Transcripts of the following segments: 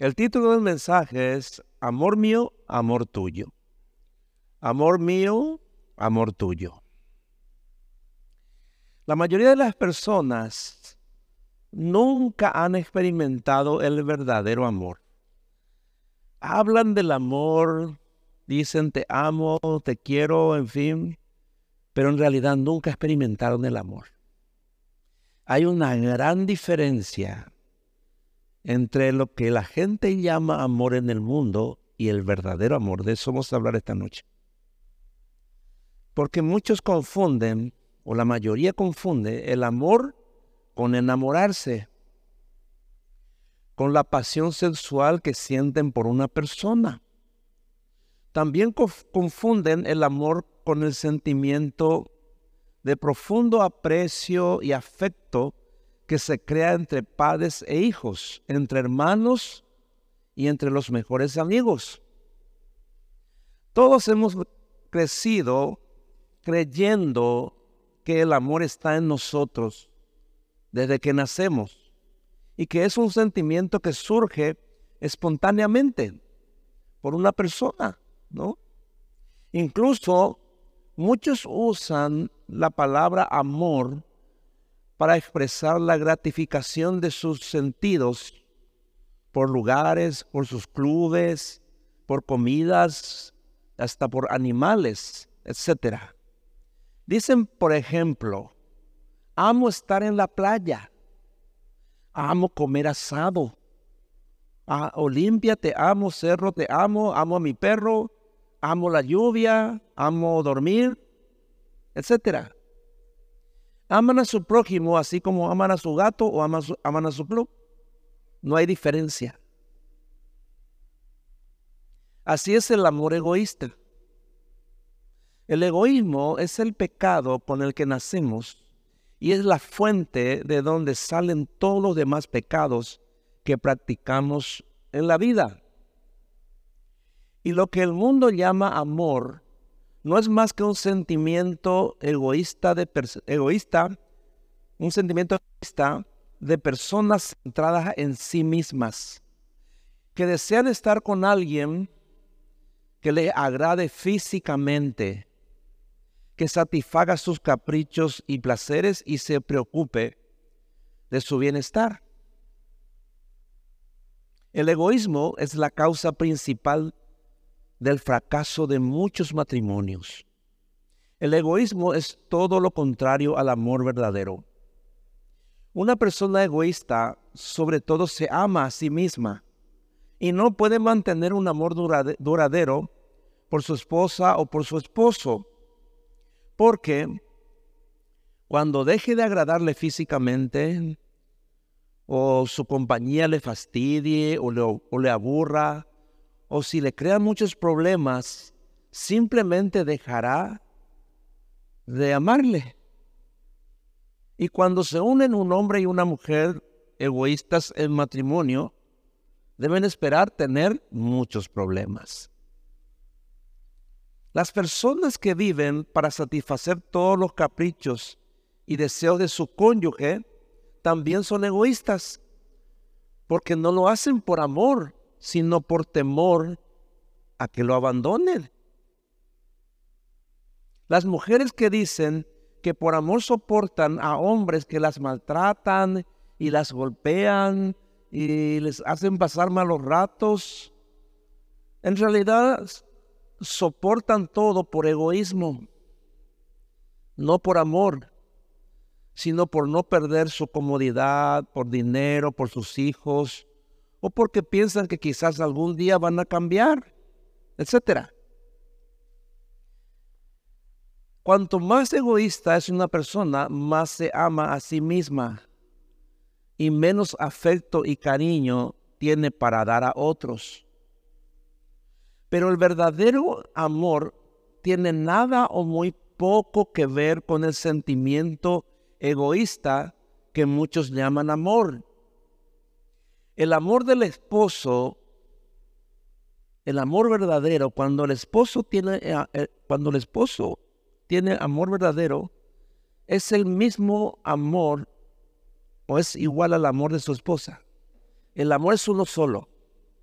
El título del mensaje es Amor mío, amor tuyo. Amor mío, amor tuyo. La mayoría de las personas nunca han experimentado el verdadero amor. Hablan del amor, dicen te amo, te quiero, en fin, pero en realidad nunca experimentaron el amor. Hay una gran diferencia entre lo que la gente llama amor en el mundo y el verdadero amor. De eso vamos a hablar esta noche. Porque muchos confunden, o la mayoría confunde, el amor con enamorarse, con la pasión sexual que sienten por una persona. También confunden el amor con el sentimiento de profundo aprecio y afecto que se crea entre padres e hijos, entre hermanos y entre los mejores amigos. Todos hemos crecido creyendo que el amor está en nosotros desde que nacemos y que es un sentimiento que surge espontáneamente por una persona, ¿no? Incluso muchos usan la palabra amor para expresar la gratificación de sus sentidos por lugares, por sus clubes, por comidas, hasta por animales, etc. Dicen, por ejemplo, amo estar en la playa, amo comer asado, ah, Olimpia, te amo, Cerro, te amo, amo a mi perro, amo la lluvia, amo dormir, etc. Aman a su prójimo así como aman a su gato o aman, a su club. No hay diferencia. Así es el amor egoísta. El egoísmo es el pecado con el que nacemos y es la fuente de donde salen todos los demás pecados que practicamos en la vida. Y lo que el mundo llama amor no es más que un sentimiento egoísta, de egoísta, un sentimiento egoísta de personas centradas en sí mismas, que desean estar con alguien que le agrade físicamente, que satisfaga sus caprichos y placeres y se preocupe de su bienestar. El egoísmo es la causa principal del fracaso de muchos matrimonios. El egoísmo es todo lo contrario al amor verdadero. Una persona egoísta sobre todo se ama a sí misma y no puede mantener un amor duradero por su esposa o por su esposo, porque cuando deje de agradarle físicamente, o su compañía le fastidie o le, aburra, o si le crea muchos problemas, simplemente dejará de amarle. Y cuando se unen un hombre y una mujer egoístas en matrimonio, deben esperar tener muchos problemas. Las personas que viven para satisfacer todos los caprichos y deseos de su cónyuge también son egoístas, porque no lo hacen por amor, sino por temor a que lo abandonen. Las mujeres que dicen que por amor soportan a hombres que las maltratan y las golpean y les hacen pasar malos ratos, en realidad soportan todo por egoísmo, no por amor, sino por no perder su comodidad, por dinero, por sus hijos, o porque piensan que quizás algún día van a cambiar, etc. Cuanto más egoísta es una persona, más se ama a sí misma y menos afecto y cariño tiene para dar a otros. Pero el verdadero amor tiene nada o muy poco que ver con el sentimiento egoísta que muchos llaman amor. El amor del esposo, el amor verdadero, cuando el esposo tiene, eh, eh, cuando el esposo tiene amor verdadero, es el mismo amor o es igual al amor de su esposa. El amor es uno solo.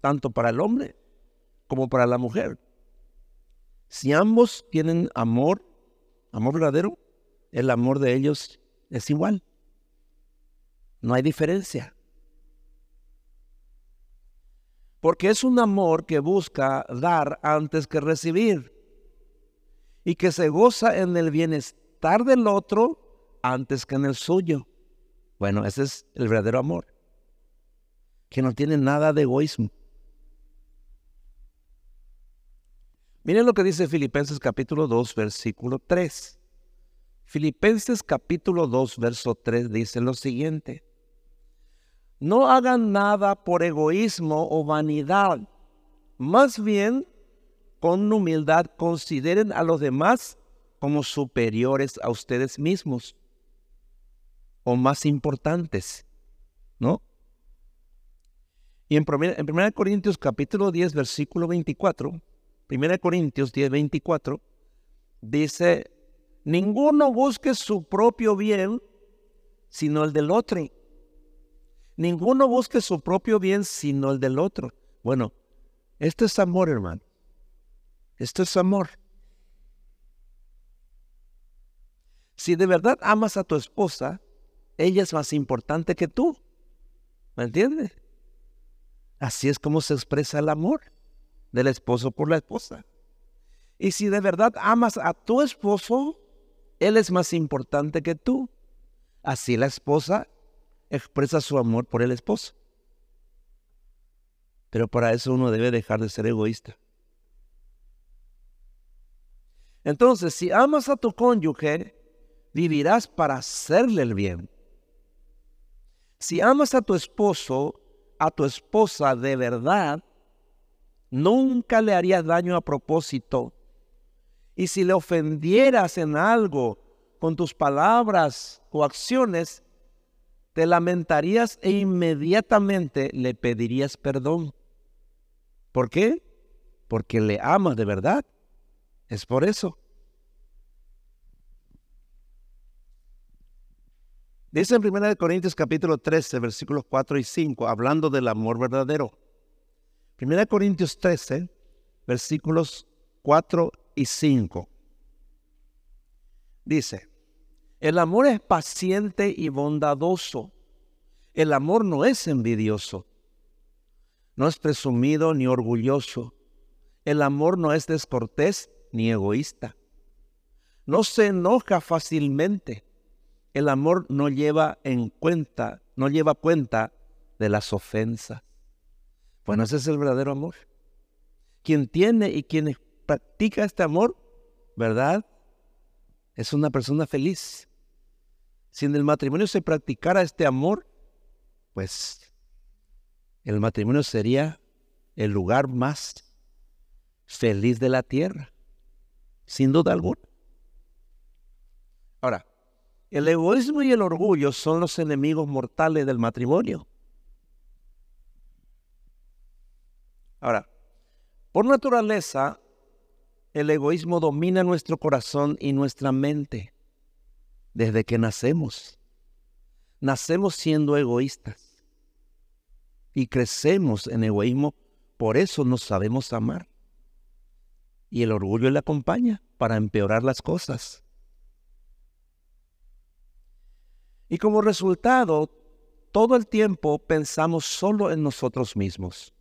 tanto para el hombre como para la mujer. Si ambos tienen amor, amor verdadero, el amor de ellos es igual. No hay diferencia. Porque es un amor que busca dar antes que recibir y que se goza en el bienestar del otro antes que en el suyo. Bueno, ese es el verdadero amor, que no tiene nada de egoísmo. Miren lo que dice Filipenses capítulo 2, versículo 3. Filipenses capítulo 2, verso 3 dice lo siguiente. No hagan nada por egoísmo o vanidad. Más bien, con humildad, consideren a los demás como superiores a ustedes mismos o más importantes, ¿no? Y en 1 Corintios capítulo 10, versículo 24, 1 Corintios 10, 24, dice, ninguno busque su propio bien, sino el del otro Ninguno busque su propio bien sino el del otro. Bueno, esto es amor, hermano. Esto es amor. Si de verdad amas a tu esposa, ella es más importante que tú. ¿Me entiendes? Así es como se expresa el amor del esposo por la esposa. Y si de verdad amas a tu esposo, él es más importante que tú. Así la esposa expresa su amor por el esposo. Pero para eso uno debe dejar de ser egoísta. Entonces, si amas a tu cónyuge, vivirás para hacerle el bien. Si amas a tu esposo, a tu esposa de verdad, nunca le harías daño a propósito. Y si le ofendieras en algo con tus palabras o acciones, te lamentarías e inmediatamente le pedirías perdón. ¿Por qué? Porque le amas de verdad. Es por eso. Dice en 1 Corintios capítulo 13, versículos 4 y 5, hablando del amor verdadero. 1 Corintios 13, versículos 4 y 5. Dice, el amor es paciente y bondadoso. El amor no es envidioso. No es presumido ni orgulloso. El amor no es descortés ni egoísta. No se enoja fácilmente. El amor no lleva en cuenta, no lleva cuenta de las ofensas. Bueno, ese es el verdadero amor. Quien tiene y quien practica este amor, ¿verdad? Es una persona feliz. Si en el matrimonio se practicara este amor, pues el matrimonio sería el lugar más feliz de la tierra, sin duda alguna. Ahora, el egoísmo y el orgullo son los enemigos mortales del matrimonio. Ahora, por naturaleza, el egoísmo domina nuestro corazón y nuestra mente desde que nacemos. Nacemos siendo egoístas y crecemos en egoísmo, por eso no sabemos amar. Y el orgullo le acompaña para empeorar las cosas. Y como resultado, todo el tiempo pensamos solo en nosotros mismos,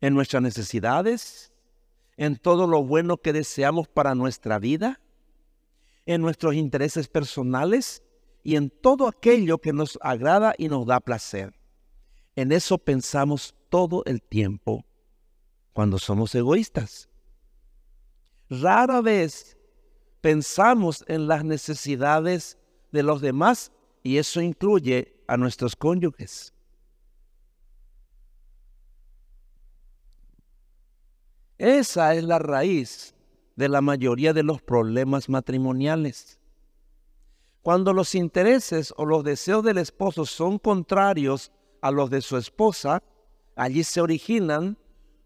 en nuestras necesidades, en todo lo bueno que deseamos para nuestra vida en nuestros intereses personales y en todo aquello que nos agrada y nos da placer. En eso pensamos todo el tiempo cuando somos egoístas. Rara vez pensamos en las necesidades de los demás y eso incluye a nuestros cónyuges. Esa es la raíz de la mayoría de los problemas matrimoniales. Cuando los intereses o los deseos del esposo son contrarios a los de su esposa, allí se originan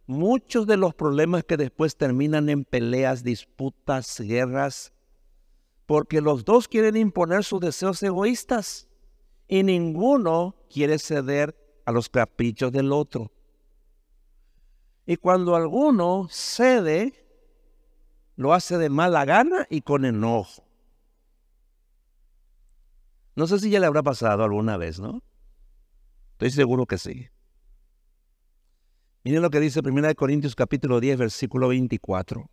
muchos de los problemas que después terminan en peleas, disputas, guerras, porque los dos quieren imponer sus deseos egoístas y ninguno quiere ceder a los caprichos del otro. Y cuando alguno cede, lo hace de mala gana y con enojo. No sé si ya le habrá pasado alguna vez, ¿no? Estoy seguro que sí. Miren lo que dice 1 Corintios capítulo 10, versículo 24.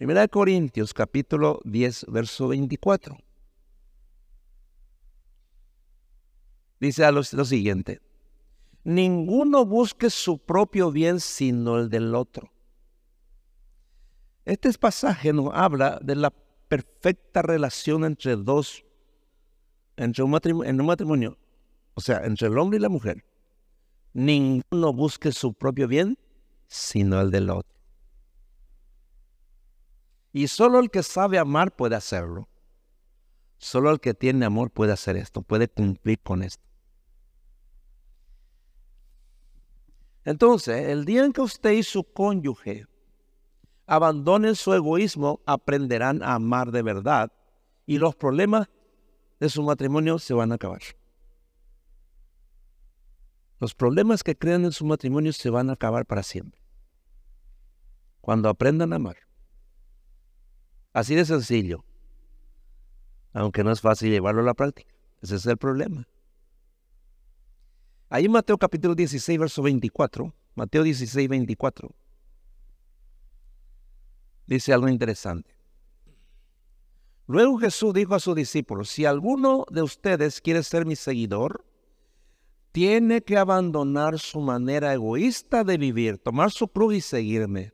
1 Corintios capítulo 10, verso 24. Dice lo, lo siguiente. Ninguno busque su propio bien sino el del otro. Este pasaje nos habla de la perfecta relación entre dos entre un matrimonio, en un matrimonio, o sea, entre el hombre y la mujer, ninguno busque su propio bien, sino el del otro. Y solo el que sabe amar puede hacerlo. Solo el que tiene amor puede hacer esto, puede cumplir con esto. Entonces, el día en que usted y su cónyuge abandonen su egoísmo, aprenderán a amar de verdad y los problemas de su matrimonio se van a acabar. Los problemas que crean en su matrimonio se van a acabar para siempre. Cuando aprendan a amar. Así de sencillo. Aunque no es fácil llevarlo a la práctica. Ese es el problema. Ahí Mateo capítulo 16, verso 24. Mateo 16, 24. Dice algo interesante. Luego Jesús dijo a sus discípulos, si alguno de ustedes quiere ser mi seguidor, tiene que abandonar su manera egoísta de vivir, tomar su cruz y seguirme.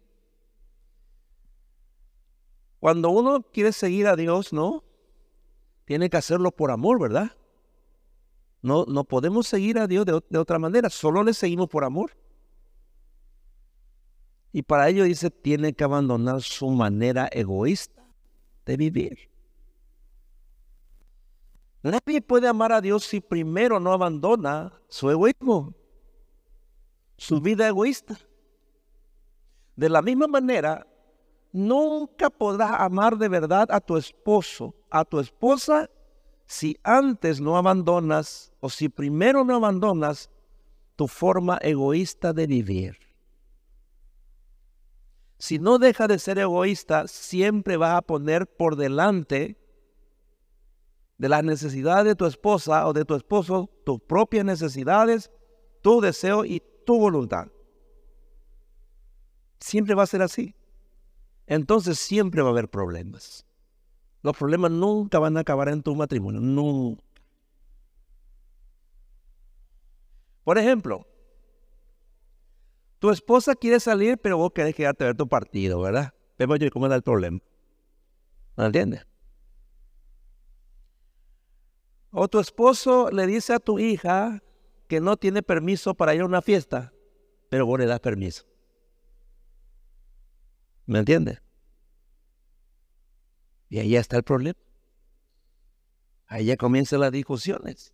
Cuando uno quiere seguir a Dios, ¿no? Tiene que hacerlo por amor, ¿verdad? No, no podemos seguir a Dios de, de otra manera, solo le seguimos por amor. Y para ello dice, tiene que abandonar su manera egoísta de vivir. Nadie puede amar a Dios si primero no abandona su egoísmo, su vida egoísta. De la misma manera, nunca podrás amar de verdad a tu esposo, a tu esposa, si antes no abandonas o si primero no abandonas tu forma egoísta de vivir. Si no deja de ser egoísta, siempre vas a poner por delante de las necesidades de tu esposa o de tu esposo, tus propias necesidades, tu deseo y tu voluntad. Siempre va a ser así. Entonces siempre va a haber problemas. Los problemas nunca van a acabar en tu matrimonio, nunca. Por ejemplo, tu esposa quiere salir, pero vos querés quedarte a ver tu partido, ¿verdad? Vemos yo cómo da el problema. ¿No entiendes? O tu esposo le dice a tu hija que no tiene permiso para ir a una fiesta, pero vos le das permiso. ¿Me entiendes? Y ahí está el problema. Ahí ya comienzan las discusiones.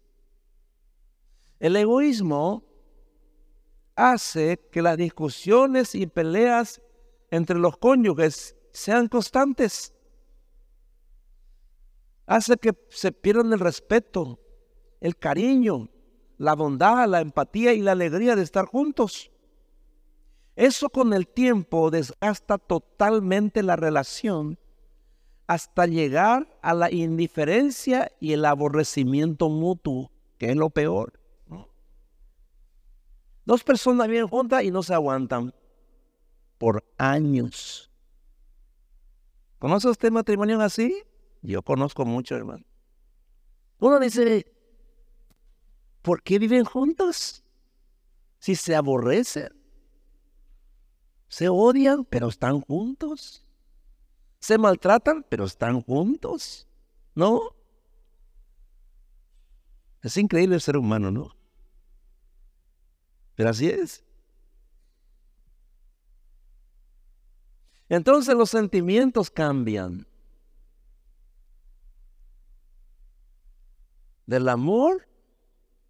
El egoísmo hace que las discusiones y peleas entre los cónyuges sean constantes hace que se pierdan el respeto, el cariño, la bondad, la empatía y la alegría de estar juntos. Eso con el tiempo desgasta totalmente la relación hasta llegar a la indiferencia y el aborrecimiento mutuo, que es lo peor. Dos personas viven juntas y no se aguantan por años. ¿Conoce usted matrimonio así? Yo conozco mucho, hermano. Uno dice, ¿por qué viven juntos? Si se aborrecen, se odian, pero están juntos. Se maltratan, pero están juntos. ¿No? Es increíble el ser humano, ¿no? Así es. Entonces los sentimientos cambian. del amor,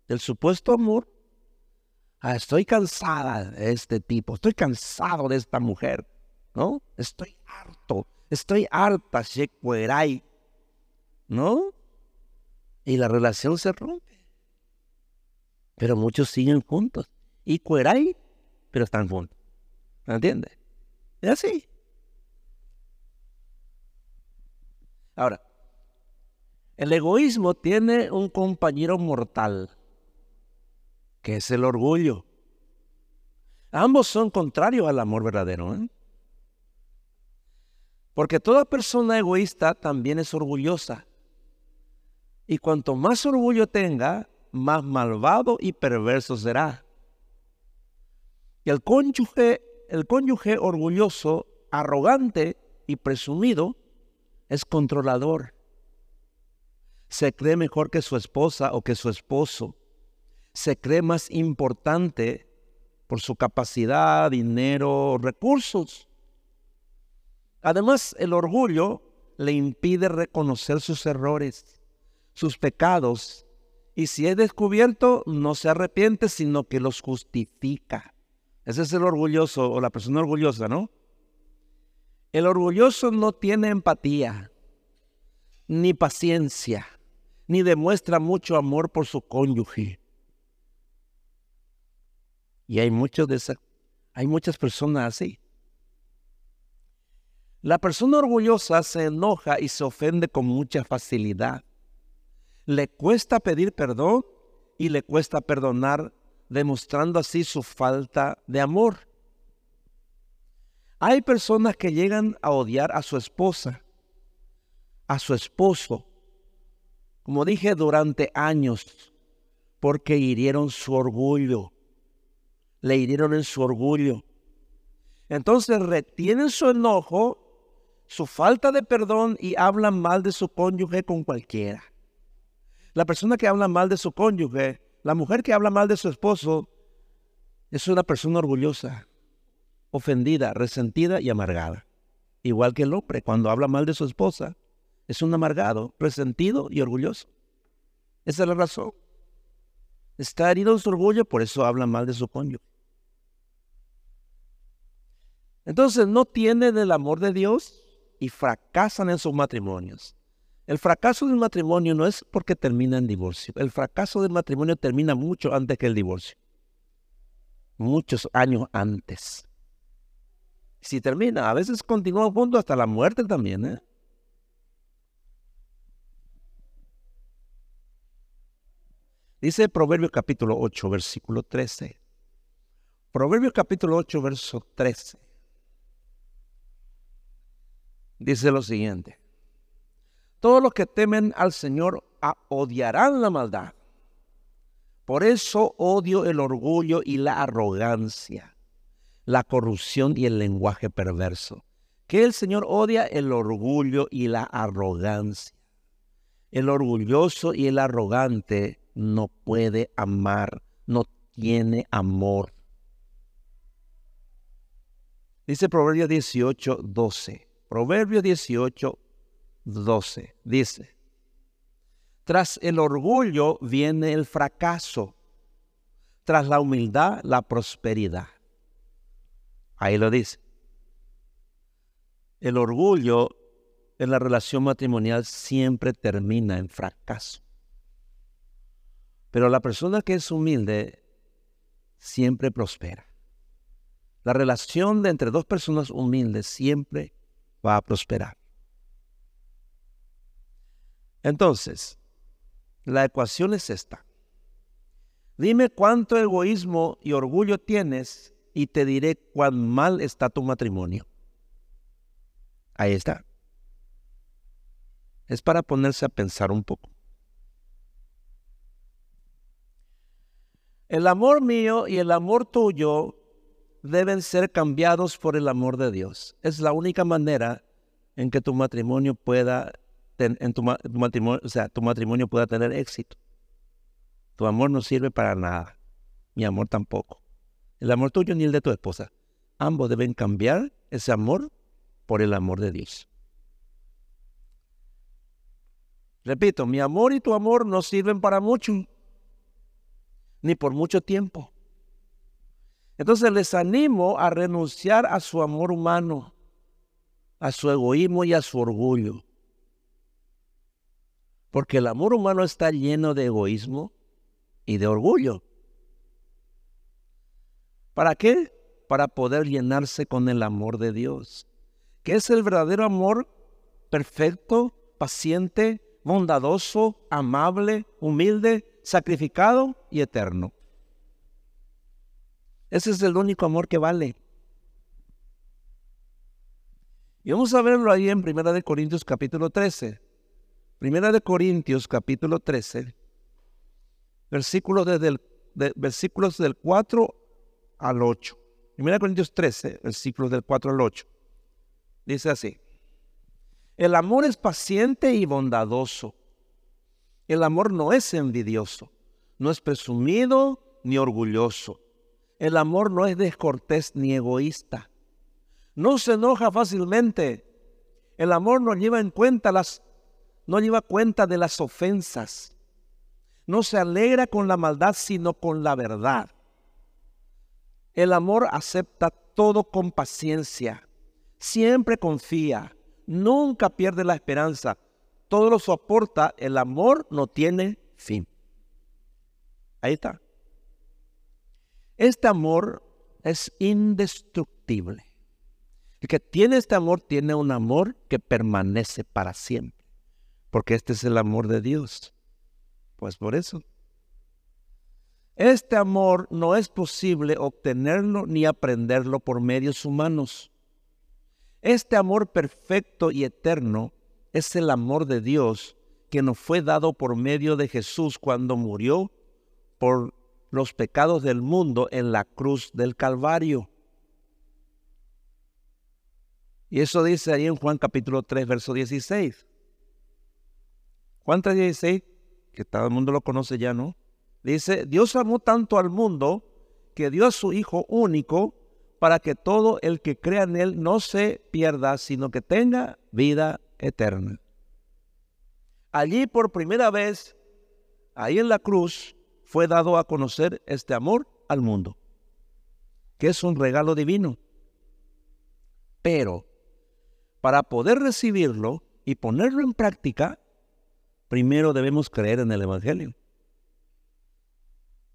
del supuesto amor. Ah, estoy cansada de este tipo, estoy cansado de esta mujer, ¿no? Estoy harto, estoy harta, Shekwerai, ¿no? Y la relación se rompe. Pero muchos siguen juntos. Y Cueray, pero están juntos. ¿Me entiendes? Es así. Ahora, el egoísmo tiene un compañero mortal, que es el orgullo. Ambos son contrarios al amor verdadero. ¿eh? Porque toda persona egoísta también es orgullosa. Y cuanto más orgullo tenga, más malvado y perverso será. Y el cónyuge, el cónyuge orgulloso, arrogante y presumido es controlador. Se cree mejor que su esposa o que su esposo. Se cree más importante por su capacidad, dinero, recursos. Además, el orgullo le impide reconocer sus errores, sus pecados, y si es descubierto, no se arrepiente, sino que los justifica. Ese es el orgulloso o la persona orgullosa, ¿no? El orgulloso no tiene empatía, ni paciencia, ni demuestra mucho amor por su cónyuge. Y hay muchos de esas, hay muchas personas así. La persona orgullosa se enoja y se ofende con mucha facilidad. Le cuesta pedir perdón y le cuesta perdonar, demostrando así su falta de amor. Hay personas que llegan a odiar a su esposa, a su esposo, como dije, durante años, porque hirieron su orgullo, le hirieron en su orgullo. Entonces retienen su enojo su falta de perdón y hablan mal de su cónyuge con cualquiera. La persona que habla mal de su cónyuge, la mujer que habla mal de su esposo, es una persona orgullosa, ofendida, resentida y amargada. Igual que el hombre, cuando habla mal de su esposa, es un amargado, resentido y orgulloso. Esa es la razón. Está herido en su orgullo, por eso habla mal de su cónyuge. Entonces no tiene del amor de Dios y fracasan en sus matrimonios. El fracaso del matrimonio no es porque termina en divorcio. El fracaso del matrimonio termina mucho antes que el divorcio. Muchos años antes. Si termina, a veces continúan juntos hasta la muerte también. ¿eh? Dice Proverbios capítulo 8, versículo 13. Proverbios capítulo 8, verso 13 dice lo siguiente. Todos los que temen al Señor odiarán la maldad. Por eso odio el orgullo y la arrogancia, la corrupción y el lenguaje perverso. Que el Señor odia el orgullo y la arrogancia. El orgulloso y el arrogante no puede amar, no tiene amor. Dice Proverbios 18, 12. Proverbio 18, 12 dice, tras el orgullo viene el fracaso, tras la humildad la prosperidad. Ahí lo dice. El orgullo en la relación matrimonial siempre termina en fracaso. Pero la persona que es humilde siempre prospera. La relación de entre dos personas humildes siempre va a prosperar. Entonces, la ecuación es esta. Dime cuánto egoísmo y orgullo tienes y te diré cuán mal está tu matrimonio. Ahí está. Es para ponerse a pensar un poco. El amor mío y el amor tuyo deben ser cambiados por el amor de Dios. Es la única manera en que tu matrimonio pueda, en tu, matrimonio, o sea, tu matrimonio pueda tener éxito. Tu amor no sirve para nada, mi amor tampoco. El amor tuyo ni el de tu esposa. Ambos deben cambiar ese amor por el amor de Dios. Repito, mi amor y tu amor no sirven para mucho, ni por mucho tiempo. Entonces les animo a renunciar a su amor humano, a su egoísmo y a su orgullo. Porque el amor humano está lleno de egoísmo y de orgullo. ¿Para qué? para poder llenarse con el amor de Dios, que es el verdadero amor perfecto, paciente, bondadoso, amable, humilde, sacrificado y eterno. Ese es el único amor que vale. Y vamos a verlo ahí en Primera de Corintios capítulo 13. Primera de Corintios capítulo 13, versículos, desde el, versículos del 4 al 8. Primera de Corintios 13, versículos del 4 al 8. Dice así. El amor es paciente y bondadoso. El amor no es envidioso, no es presumido ni orgulloso. El amor no es descortés ni egoísta. No se enoja fácilmente. El amor no lleva en cuenta las no lleva cuenta de las ofensas. No se alegra con la maldad, sino con la verdad. El amor acepta todo con paciencia. Siempre confía. Nunca pierde la esperanza. Todo lo soporta. El amor no tiene fin. Ahí está. Este amor es indestructible. El que tiene este amor tiene un amor que permanece para siempre. Porque este es el amor de Dios. Pues por eso. Este amor no es posible obtenerlo ni aprenderlo por medios humanos. Este amor perfecto y eterno es el amor de Dios que nos fue dado por medio de Jesús cuando murió por los pecados del mundo en la cruz del Calvario. Y eso dice ahí en Juan capítulo 3, verso 16. Juan 3, 16, que todo el mundo lo conoce ya, ¿no? Dice, Dios amó tanto al mundo que dio a su Hijo único para que todo el que crea en Él no se pierda, sino que tenga vida eterna. Allí por primera vez, ahí en la cruz, fue dado a conocer este amor al mundo, que es un regalo divino. Pero para poder recibirlo y ponerlo en práctica, primero debemos creer en el Evangelio.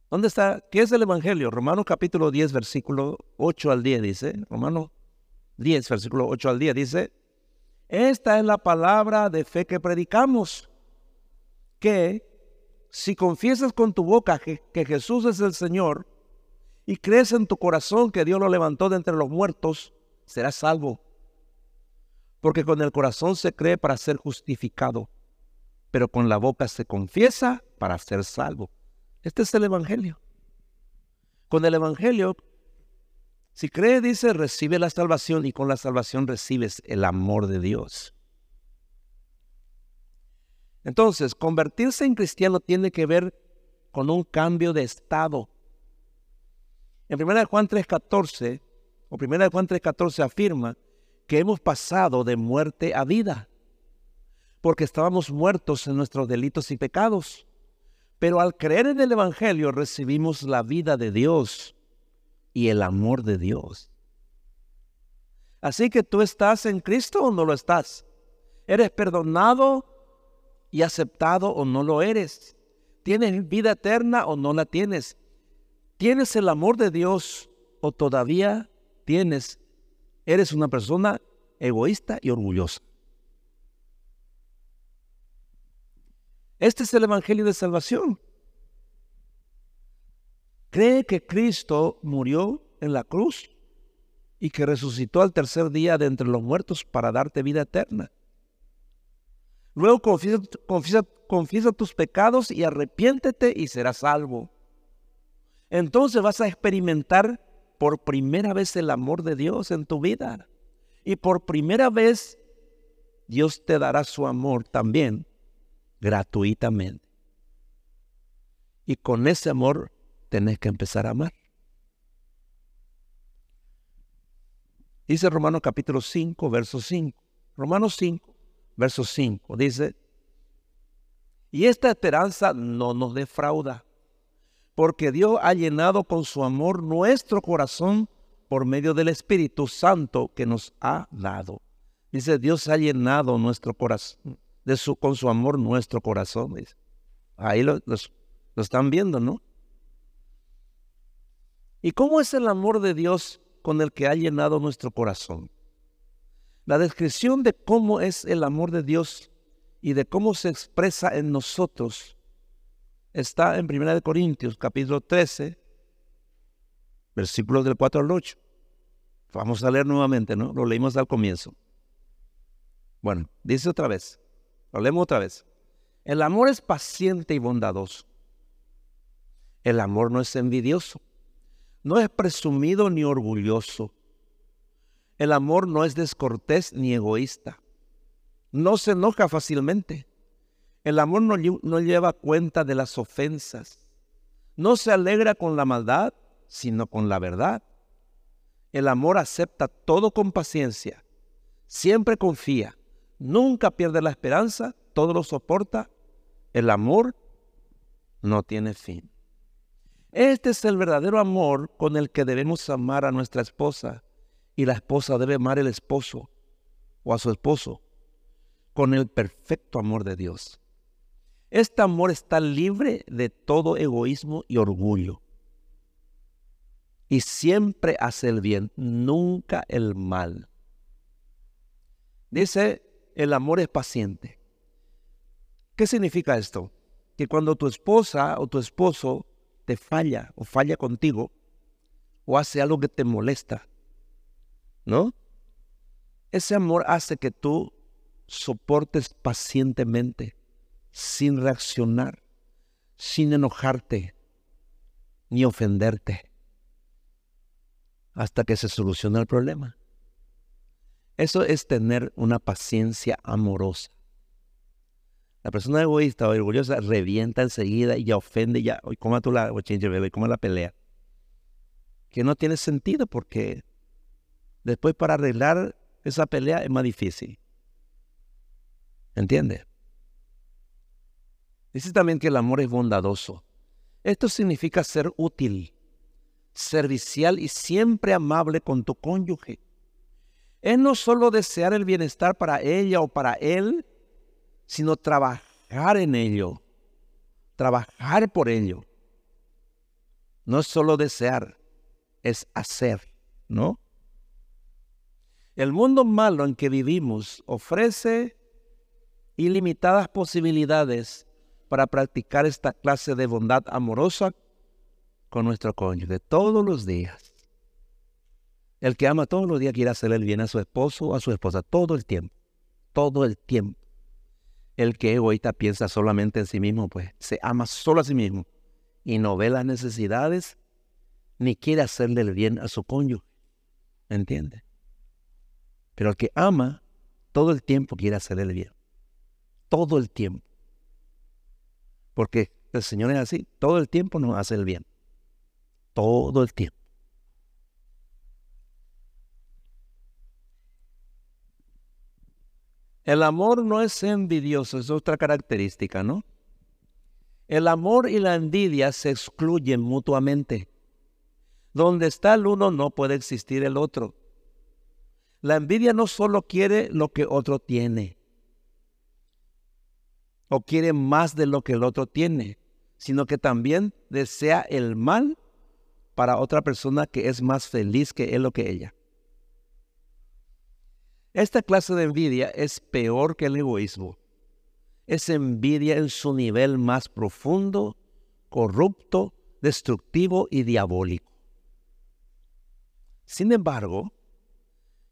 ¿Dónde está? ¿Qué es el Evangelio? Romanos capítulo 10, versículo 8 al 10 dice, Romanos 10, versículo 8 al 10 dice, esta es la palabra de fe que predicamos, que si confiesas con tu boca que, Jesús es el Señor y crees en tu corazón que Dios lo levantó de entre los muertos, serás salvo. Porque con el corazón se cree para ser justificado, pero con la boca se confiesa para ser salvo. Este es el Evangelio. Con el Evangelio, si cree, dice, recibe la salvación y con la salvación recibes el amor de Dios. Entonces, convertirse en cristiano tiene que ver con un cambio de estado. En 1 Juan 3.14, o 1 Juan 3.14 afirma que hemos pasado de muerte a vida, porque estábamos muertos en nuestros delitos y pecados. Pero al creer en el Evangelio recibimos la vida de Dios y el amor de Dios. Así que tú estás en Cristo o no lo estás. ¿Eres perdonado y aceptado o no lo eres. ¿Tienes vida eterna o no la tienes? ¿Tienes el amor de Dios o todavía tienes, eres una persona egoísta y orgullosa? Este es el Evangelio de Salvación. Cree que Cristo murió en la cruz y que resucitó al tercer día de entre los muertos para darte vida eterna. Luego confiesa, tus pecados y arrepiéntete y serás salvo. Entonces vas a experimentar por primera vez el amor de Dios en tu vida. Y por primera vez Dios te dará su amor también gratuitamente. Y con ese amor tenés que empezar a amar. Dice Romanos capítulo 5, verso 5. Romanos 5, verso 5, dice, y esta esperanza no nos defrauda, porque Dios ha llenado con su amor nuestro corazón por medio del Espíritu Santo que nos ha dado. Dice, Dios ha llenado nuestro corazón, de su, con su amor nuestro corazón. Ahí lo, lo están viendo, ¿no? ¿Y cómo es el amor de Dios con el que ha llenado nuestro corazón. La descripción de cómo es el amor de Dios y de cómo se expresa en nosotros está en 1 Corintios capítulo 13, versículos del 4 al 8. Vamos a leer nuevamente, ¿no? Lo leímos al comienzo. Bueno, dice otra vez. Lo leemos otra vez. El amor es paciente y bondadoso. El amor no es envidioso. No es presumido ni orgulloso. El amor no es descortés ni egoísta. No se enoja fácilmente. El amor no, no, lleva cuenta de las ofensas. No se alegra con la maldad, sino con la verdad. El amor acepta todo con paciencia. Siempre confía. Nunca pierde la esperanza. Todo lo soporta. El amor no tiene fin. Este es el verdadero amor con el que debemos amar a nuestra esposa y la esposa debe amar al esposo o a su esposo con el perfecto amor de Dios. Este amor está libre de todo egoísmo y orgullo. Y siempre hace el bien, nunca el mal. Dice, el amor es paciente. ¿Qué significa esto? Que cuando tu esposa o tu esposo te falla o falla contigo o hace algo que te molesta, ¿no? Ese amor hace que tú soportes pacientemente, sin reaccionar, sin enojarte, ni ofenderte, hasta que se solucione el problema. Eso es tener una paciencia amorosa. La persona egoísta o orgullosa revienta enseguida y ya ofende, ya, hoy coma tú la bebé, coma la pelea. Que no tiene sentido porque Después para arreglar esa pelea es más difícil. ¿Entiende? Dice también que el amor es bondadoso. Esto significa ser útil, servicial y siempre amable con tu cónyuge. Es no solo desear el bienestar para ella o para él, sino trabajar en ello, trabajar por ello. No es solo desear, es hacer, ¿no? El mundo malo en que vivimos ofrece ilimitadas posibilidades para practicar esta clase de bondad amorosa con nuestro cónyuge todos los días. El que ama todos los días quiere hacerle el bien a su esposo o a su esposa todo el tiempo, todo el tiempo. El que egoísta piensa solamente en sí mismo, pues se ama solo a sí mismo y no ve las necesidades ni quiere hacerle el bien a su cónyuge. ¿Entiende? Pero el que ama, todo el tiempo quiere hacer el bien. Todo el tiempo. Porque el Señor es así, todo el tiempo nos hace el bien. Todo el tiempo. El amor no es envidioso, es otra característica, ¿no? El amor y la envidia se excluyen mutuamente. Donde está el uno no puede existir el otro. La envidia no solo quiere lo que otro tiene, o quiere más de lo que el otro tiene, sino que también desea el mal para otra persona que es más feliz que él o que ella. Esta clase de envidia es peor que el egoísmo. Es envidia en su nivel más profundo, corrupto, destructivo y diabólico. Sin embargo,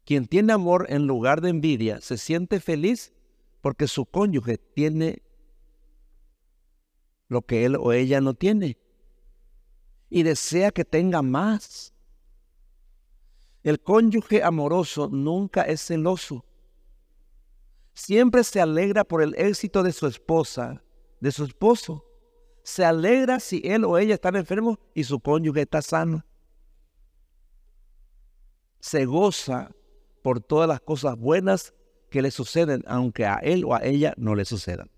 quien tiene amor en lugar de envidia se siente feliz porque su cónyuge tiene lo que él o ella no tiene y desea que tenga más. El cónyuge amoroso nunca es celoso. Siempre se alegra por el éxito de su esposa, de su esposo. Se alegra si él o ella están enfermos y su cónyuge está sano. Se goza por todas las cosas buenas que le suceden, aunque a él o a ella no le sucedan.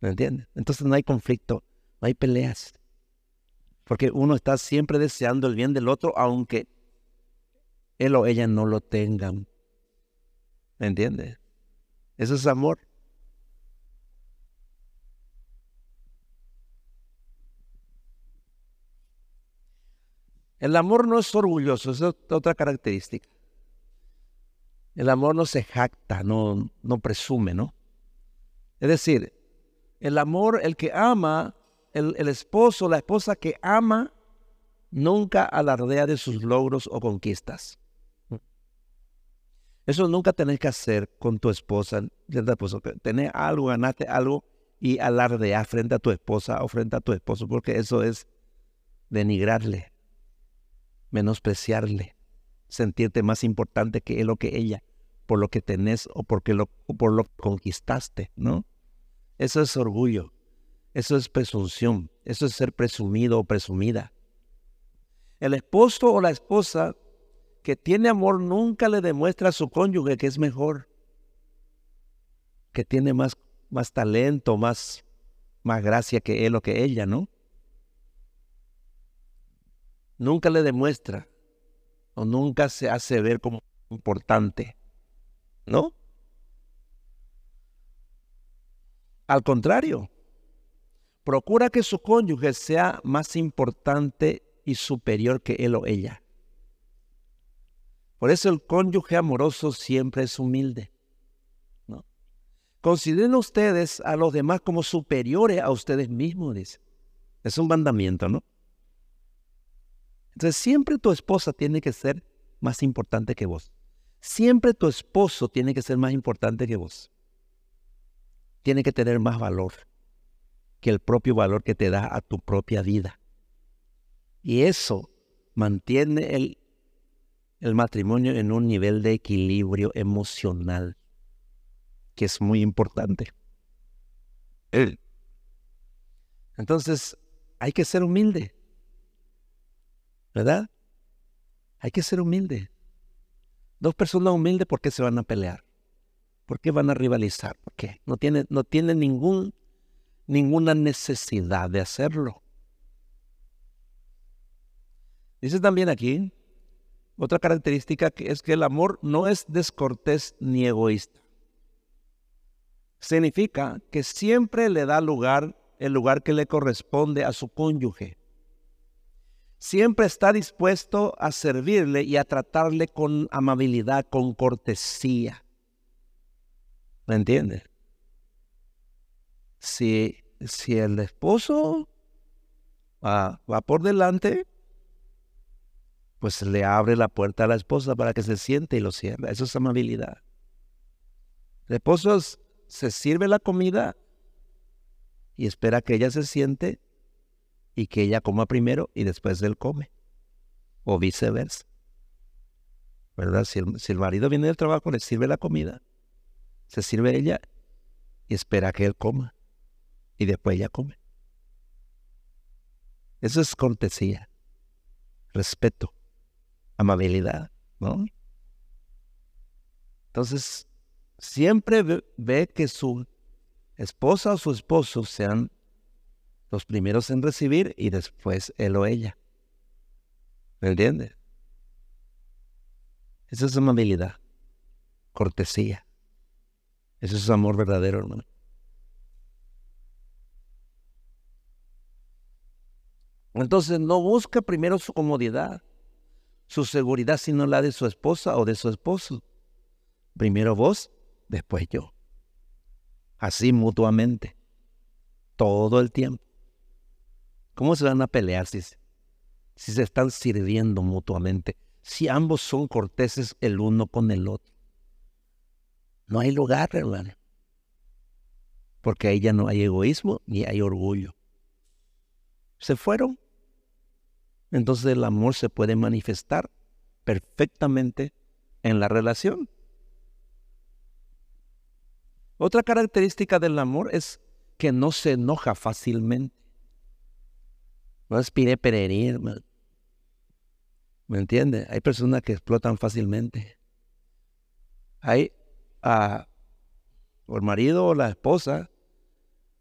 ¿Me entiendes? Entonces no hay conflicto, no hay peleas. Porque uno está siempre deseando el bien del otro, aunque él o ella no lo tengan. ¿Me entiendes? Eso es amor. El amor no es orgulloso, es otra característica. El amor no se jacta, no, no presume, ¿no? Es decir, el amor, el que ama, el, el esposo, la esposa que ama, nunca alardea de sus logros o conquistas. Eso nunca tenés que hacer con tu esposa. Tener algo, ganarte algo y alardear frente a tu esposa o frente a tu esposo, porque eso es denigrarle, menospreciarle, sentirte más importante que él o que ella, por lo que tenés o, porque lo, por lo que conquistaste, ¿no? Eso es orgullo, eso es presunción, eso es ser presumido o presumida. El esposo o la esposa que tiene amor nunca le demuestra a su cónyuge que es mejor, que tiene más, más talento, más, más gracia que él o que ella, ¿no? Nunca le demuestra o nunca se hace ver como importante, ¿no? Al contrario, procura que su cónyuge sea más importante y superior que él o ella. Por eso el cónyuge amoroso siempre es humilde. ¿no? Consideren ustedes a los demás como superiores a ustedes mismos, dice. Es un mandamiento, ¿no? Entonces siempre tu esposa tiene que ser más importante que vos. Siempre tu esposo tiene que ser más importante que vos. Tiene que tener más valor que el propio valor que te da a tu propia vida. Y eso mantiene el, el matrimonio en un nivel de equilibrio emocional, que es muy importante. Entonces, hay que ser humilde, ¿verdad? Hay que ser humilde. Dos personas humildes, ¿por qué se van a pelear? ¿Por qué van a rivalizar? ¿Por qué? No tienen no tiene ningún, ninguna necesidad de hacerlo. Dice también aquí, otra característica que es que el amor no es descortés ni egoísta. Significa que siempre le da lugar el lugar que le corresponde a su cónyuge. Siempre está dispuesto a servirle y a tratarle con amabilidad, con cortesía. ¿Me entiendes? Si, si el esposo va por delante, pues le abre la puerta a la esposa para que se siente y lo cierra. Eso es amabilidad. El esposo se sirve la comida y espera que ella se siente y que ella coma primero y después él come. O viceversa. ¿Verdad? Si el, si el marido viene del trabajo, le sirve la comida, se sirve ella y espera que él coma y después ella come. Eso es cortesía, respeto amabilidad, ¿no? Entonces, siempre ve, que su esposa o su esposo sean los primeros en recibir y después él o ella. ¿Me entiendes? Eso es amabilidad, cortesía. Eso es amor verdadero, hermano. Entonces no busca primero su comodidad su seguridad sino la de su esposa o de su esposo. Primero vos, después yo. Así mutuamente. Todo el tiempo. ¿Cómo se van a pelear si, si se están sirviendo mutuamente? Si ambos son corteses el uno con el otro. No hay lugar, hermano. Porque ahí ya no hay egoísmo ni hay orgullo. Se fueron entonces el amor se puede manifestar perfectamente en la relación. Otra característica del amor es que no se enoja fácilmente. No aspire pererir. ¿Me entiende? Hay personas que explotan fácilmente. Hay a o el marido o la esposa,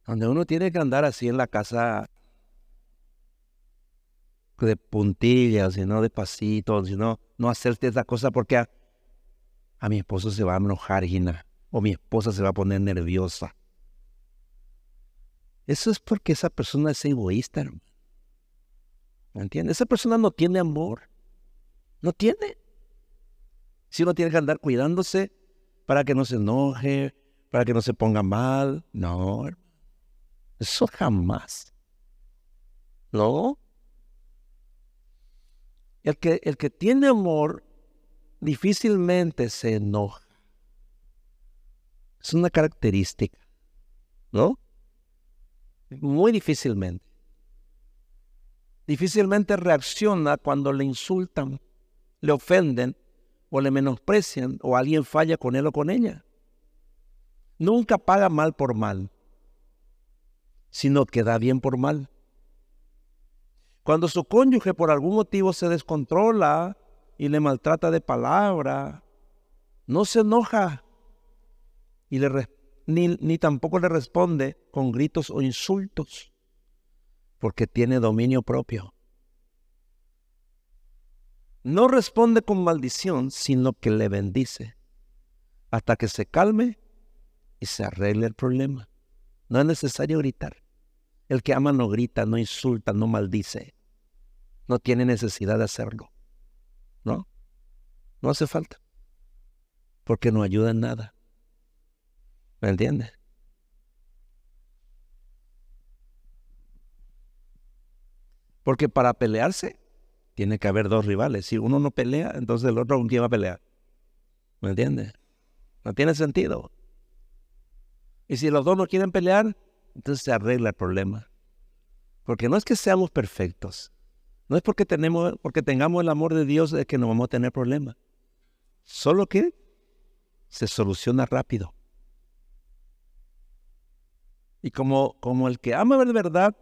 donde uno tiene que andar así en la casa de puntillas, sino de pasitos, sino no hacerte esa cosa porque a, mi esposo se va a enojar, Gina, o mi esposa se va a poner nerviosa. Eso es porque esa persona es egoísta, ¿Me entiendes? Esa persona no tiene amor. No tiene. Si uno tiene que andar cuidándose para que no se enoje, para que no se ponga mal. No, eso jamás. No. El que, el que tiene amor difícilmente se enoja. Es una característica, ¿no? Muy difícilmente. Difícilmente reacciona cuando le insultan, le ofenden o le menosprecian o alguien falla con él o con ella. Nunca paga mal por mal, sino que da bien por mal. Cuando su cónyuge por algún motivo se descontrola y le maltrata de palabra, no se enoja y le ni, ni tampoco le responde con gritos o insultos, porque tiene dominio propio. No responde con maldición, sino que le bendice hasta que se calme y se arregle el problema. No es necesario gritar. El que ama no grita, no insulta, no maldice. No tiene necesidad de hacerlo. ¿No? No hace falta. Porque no ayuda en nada. ¿Me entiendes? Porque para pelearse tiene que haber dos rivales. Si uno no pelea, entonces el otro quién va a pelear. ¿Me entiendes? No tiene sentido. Y si los dos no quieren pelear, entonces se arregla el problema. Porque no es que seamos perfectos. No es porque, tenemos, porque tengamos el amor de Dios de que no vamos a tener problemas. Solo que se soluciona rápido. Y como, como el que ama de verdad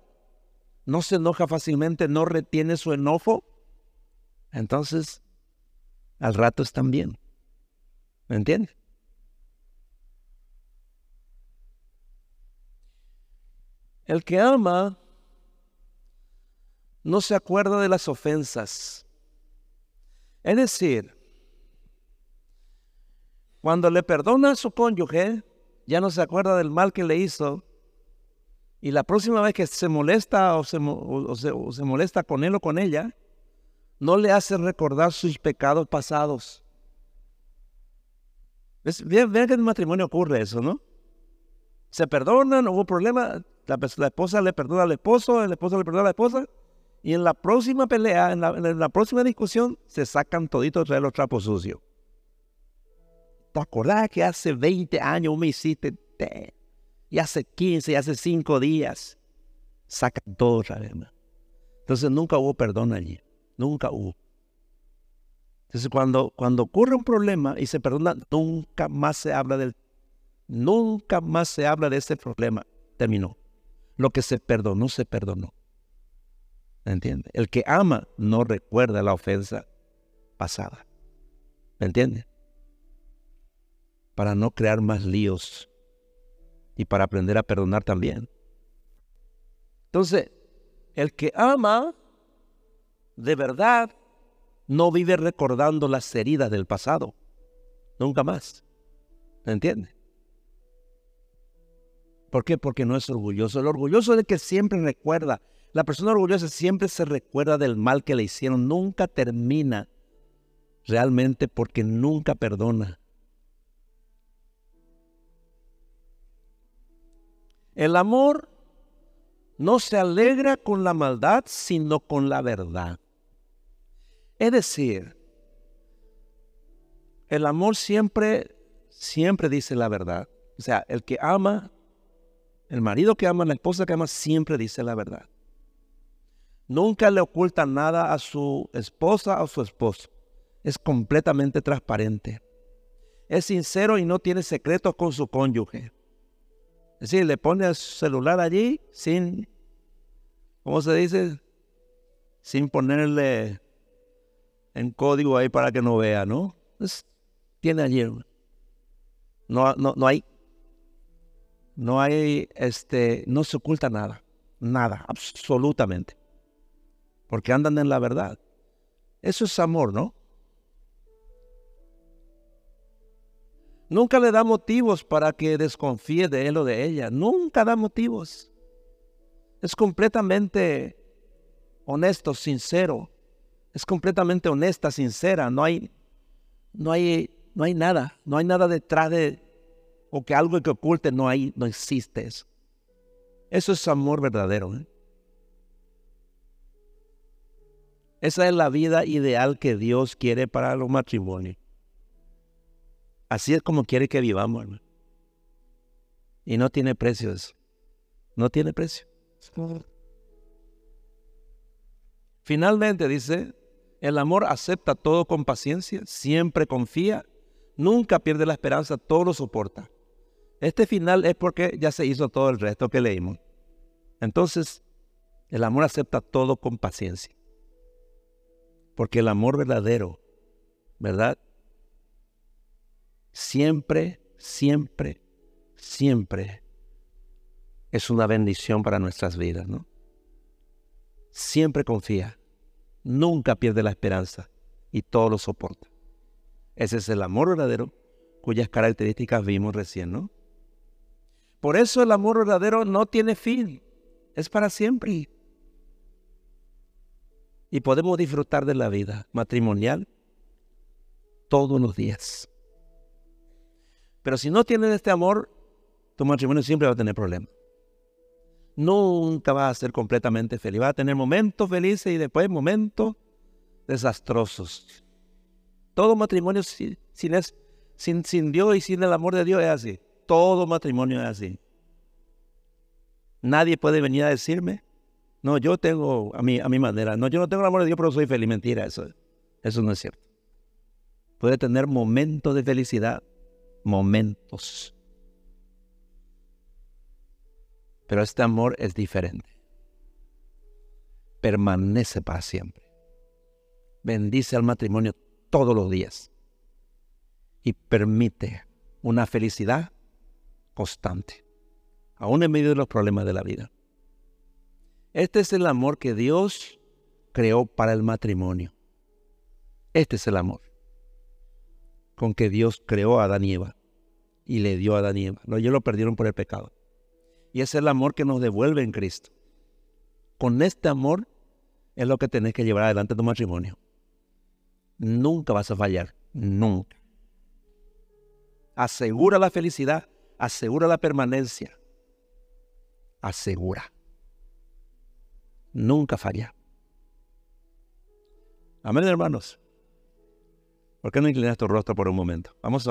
no se enoja fácilmente, no retiene su enojo, entonces al rato están bien. ¿Me entiendes? El que ama no se acuerda de las ofensas. Es decir, cuando le perdona a su cónyuge, ya no se acuerda del mal que le hizo. Y la próxima vez que se molesta o se, molesta con él o con ella, no le hace recordar sus pecados pasados. Vean que en el matrimonio ocurre eso, ¿no? Se perdonan, hubo problema, la, esposa le perdona al esposo, el esposo le perdona a la esposa, y en la próxima pelea, en la, próxima discusión, se sacan toditos de los trapos sucios. ¿Te acordás que hace 20 años me hiciste? Y hace 15, y hace 5 días. Sacan todo otra vez. Entonces nunca hubo perdón allí. Nunca hubo. Entonces cuando, cuando ocurre un problema y se perdona, nunca más se habla del... Nunca más se habla de ese problema. Terminó. Lo que se perdonó, se perdonó. ¿Me entiende? El que ama no recuerda la ofensa pasada. ¿Me entiende? Para no crear más líos y para aprender a perdonar también. Entonces, el que ama de verdad no vive recordando las heridas del pasado. Nunca más. ¿Me entiende? ¿Por qué? Porque no es orgulloso. El orgulloso es el que siempre recuerda la persona orgullosa siempre se recuerda del mal que le hicieron, nunca termina realmente porque nunca perdona. El amor no se alegra con la maldad, sino con la verdad. Es decir, el amor siempre, siempre dice la verdad. O sea, el que ama, el marido que ama, la esposa que ama, siempre dice la verdad. Nunca le oculta nada a su esposa o su esposo. Es completamente transparente. Es sincero y no tiene secretos con su cónyuge. Es decir, le pone el celular allí sin, ¿cómo se dice? Sin ponerle en código ahí para que no vea, ¿no? tiene allí. No, no, no hay, no hay, este, no se oculta nada. Nada, absolutamente porque andan en la verdad. Eso es amor, ¿no? Nunca le da motivos para que desconfíe de él o de ella. Nunca da motivos. Es completamente honesto, sincero. Es completamente honesta, sincera. No hay, no hay, no hay nada. No hay nada detrás de, o que algo que oculte, no hay, no existe eso. Eso es amor verdadero. ¿eh? Esa es la vida ideal que Dios quiere para los matrimonios. Así es como quiere que vivamos, hermano. Y no tiene precio eso. No tiene precio. Finalmente dice, el amor acepta todo con paciencia, siempre confía, nunca pierde la esperanza, todo lo soporta. Este final es porque ya se hizo todo el resto que leímos. Entonces, el amor acepta todo con paciencia. Porque el amor verdadero, ¿verdad? Siempre, siempre, siempre es una bendición para nuestras vidas, ¿no? Siempre confía, nunca pierde la esperanza y todo lo soporta. Ese es el amor verdadero cuyas características vimos recién, ¿no? Por eso el amor verdadero no tiene fin, es para siempre. Y podemos disfrutar de la vida matrimonial todos los días. Pero si no tienes este amor, tu matrimonio siempre va a tener problemas. Nunca va a ser completamente feliz. Va a tener momentos felices y después momentos desastrosos. Todo matrimonio sin, sin, sin Dios y sin el amor de Dios es así. Todo matrimonio es así. Nadie puede venir a decirme, no, yo tengo a mi, a mi manera, no, yo no tengo el amor de Dios, pero soy feliz. Mentira, eso, eso no es cierto. Puede tener momentos de felicidad, momentos. Pero este amor es diferente. Permanece para siempre. Bendice al matrimonio todos los días y permite una felicidad constante, aún en medio de los problemas de la vida. Este es el amor que Dios creó para el matrimonio. Este es el amor con que Dios creó a Adán y Eva y le dio a Adán y Eva. Ellos lo perdieron por el pecado. Y es el amor que nos devuelve en Cristo. Con este amor es lo que tenés que llevar adelante tu matrimonio. Nunca vas a fallar, nunca. Asegura la felicidad asegura la permanencia. Asegura. Nunca falla. Amén, hermanos. ¿Por qué no inclinas tu rostro por un momento? Vamos a